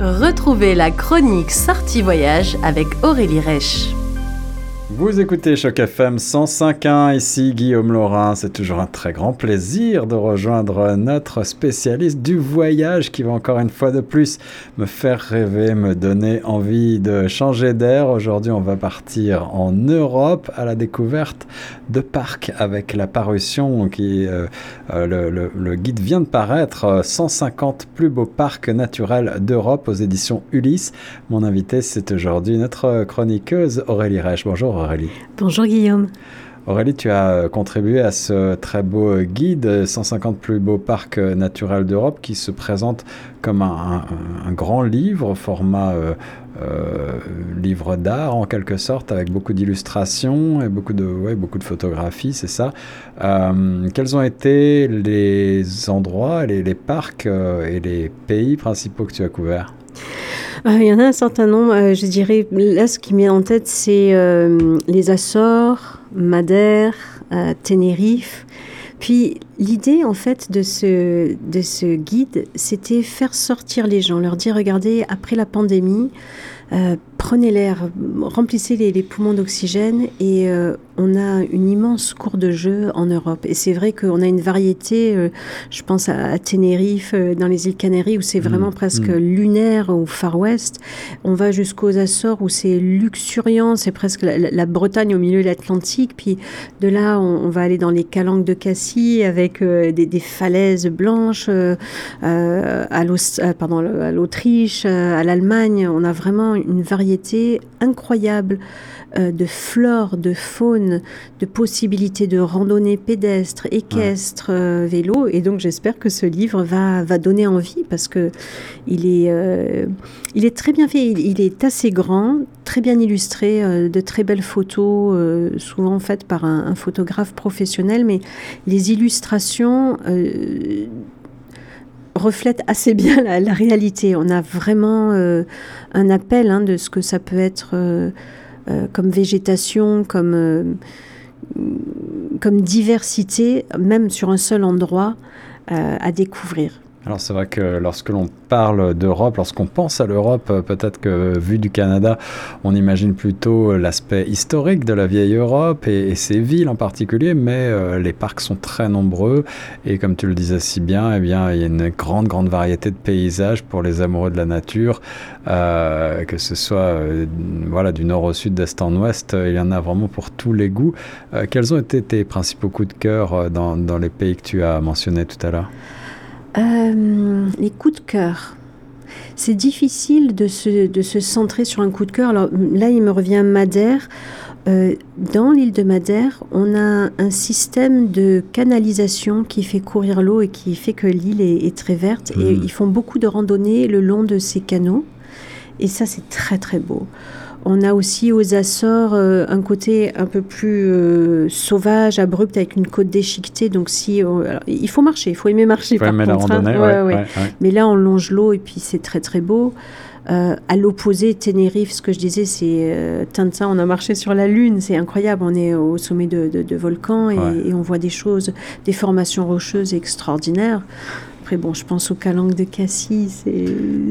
Retrouvez la chronique Sortie Voyage avec Aurélie Reich. Vous écoutez Choc FM 105.1, ici Guillaume Laurin. C'est toujours un très grand plaisir de rejoindre notre spécialiste du voyage qui va encore une fois de plus me faire rêver, me donner envie de changer d'air. Aujourd'hui, on va partir en Europe à la découverte de parcs avec la parution qui, euh, euh, le, guide vient de paraître, 150 plus beaux parcs naturels d'Europe aux éditions Ulysse. Mon invité, c'est aujourd'hui notre chroniqueuse Aurélie Reich. Bonjour Aurélie. Bonjour Guillaume. Aurélie, tu as contribué à ce très beau guide 150 plus beaux parcs naturels d'Europe qui se présente comme un, grand livre, format euh, euh, livre d'art en quelque sorte, avec beaucoup d'illustrations et beaucoup de, ouais, beaucoup de photographies, c'est ça. Euh, quels ont été les endroits, les, les parcs et les pays principaux que tu as couverts? Il y en a un certain nombre. Euh, je dirais, là, ce qui me vient en tête, c'est euh, les Açores, Madère, Tenerife. Puis l'idée en fait de ce, de ce guide, c'était faire sortir les gens, leur dire regardez, après la pandémie, prenez l'air, remplissez les, poumons d'oxygène et euh, on a une immense cour de jeu en Europe. Et c'est vrai qu'on a une variété, euh, je pense à, Tenerife, euh, dans les îles Canaries, où c'est mmh, vraiment presque mmh. lunaire au Far West. On va jusqu'aux Açores, où c'est luxuriant, c'est presque la, Bretagne au milieu de l'Atlantique. Puis de là, on, va aller dans les calanques de Cassis, avec des, falaises blanches, à l'Autriche, à l'Allemagne. On a vraiment une variété incroyable euh, de flore, de faune, de possibilités de randonnée pédestre, équestre, euh, vélo. Et donc j'espère que ce livre va, va donner envie parce que il est, euh, il est très bien fait. Il, est assez grand, très bien illustré, de très belles photos, souvent faites par un, photographe professionnel. Mais les illustrations reflète assez bien la, réalité. On a vraiment euh, un appel hein, de ce que ça peut être euh, euh, comme végétation, comme, comme diversité, même sur un seul endroit, à découvrir. Alors c'est vrai que lorsque l'on parle d'Europe, lorsqu'on pense à l'Europe, euh, peut-être que vu du Canada, on imagine plutôt l'aspect historique de la vieille Europe et, ses villes en particulier, mais euh, les parcs sont très nombreux et comme tu le disais si bien, eh bien il y a une grande grande variété de paysages pour les amoureux de la nature, euh, que ce soit voilà du nord au sud, d'est en ouest, il y en a vraiment pour tous les goûts. quels ont été tes principaux coups de cœur dans les pays que tu as mentionnés tout à l'heure? Euh, les coups de cœur. C'est difficile de se, de se, centrer sur un coup de cœur. Alors là, il me revient Madère. Euh, dans l'île de Madère, on a un système de canalisation qui fait courir l'eau et qui fait que l'île est, très verte. Et mmh. ils font beaucoup de randonnées le long de ces canaux. Et ça, c'est très très beau. On a aussi aux Açores euh, un côté un peu plus euh, sauvage, abrupt, avec une côte déchiquetée. Donc, si il faut marcher, il faut aimer marcher. Il faut aimer la randonnée, hein. Mais là, on longe l'eau et puis c'est très très beau. Euh, à l'opposé, Tenerife, ce que je disais, c'est Tintin, on a marché sur la Lune, c'est incroyable. On est au sommet de, de, volcans et, et, on voit des choses, des formations rocheuses extraordinaires bon, je pense aux calanques de Cassis,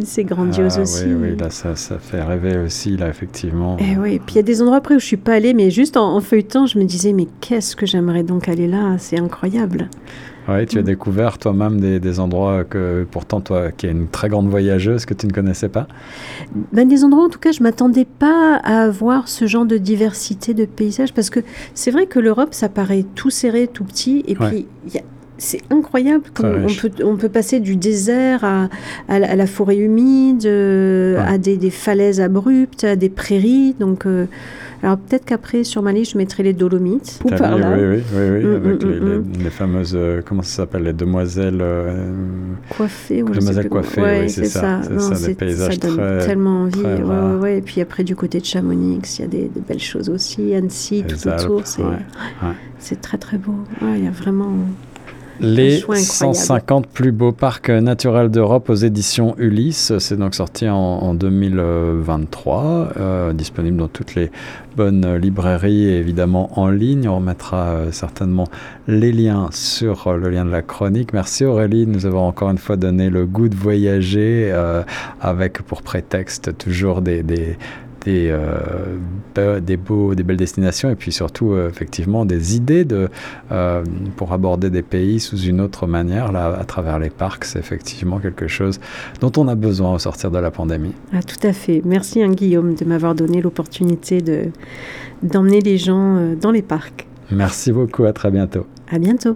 c'est grandiose ah aussi. Oui, oui, là, ça, ça, fait rêver aussi, là, effectivement. Et eh oui, puis il y a des endroits après où je suis pas allée, mais juste en, feuilletant, je me disais, mais qu'est-ce que j'aimerais donc aller là? C'est incroyable. Oui, tu as mm. découvert toi-même des, endroits que, pourtant, toi, qui es une très grande voyageuse, que tu ne connaissais pas? Ben, Des endroits, en tout cas, je m'attendais pas à avoir ce genre de diversité de paysages, parce que c'est vrai que l'Europe, ça paraît tout serré, tout petit, et puis il y a c'est incroyable. on, peut, on peut passer du désert à, à, la forêt humide, euh, à des, falaises abruptes, à des prairies. Donc, euh, alors peut-être qu'après, sur ma liste, je mettrai les Dolomites. Ou par là. Oui, oui, oui, oui mm, avec mm, les, mm, les, fameuses, euh, comment ça s'appelle, les demoiselles coiffées. demoiselles coiffées, oui, c'est ça. C'est ça, des paysages ça donne très, tellement envie. Ouais, ouais, Et puis après, du côté de Chamonix, il y a des, belles choses aussi. Annecy, tout autour, c'est très très beau. Il y a vraiment... Les 150 plus beaux parcs naturels d'Europe aux éditions Ulysse. C'est donc sorti en, 2023, euh, disponible dans toutes les bonnes librairies et évidemment en ligne. On remettra euh, certainement les liens sur le lien de la chronique. Merci Aurélie nous avoir encore une fois donné le goût de voyager euh, avec pour prétexte toujours des des, euh, des, beaux, des belles destinations et puis surtout euh, effectivement des idées de, euh, pour aborder des pays sous une autre manière là, à travers les parcs. C'est effectivement quelque chose dont on a besoin au sortir de la pandémie. Ah, tout à fait. Merci hein, Guillaume de m'avoir donné l'opportunité de, d'emmener les gens dans les parcs. Merci beaucoup, à très bientôt. À bientôt.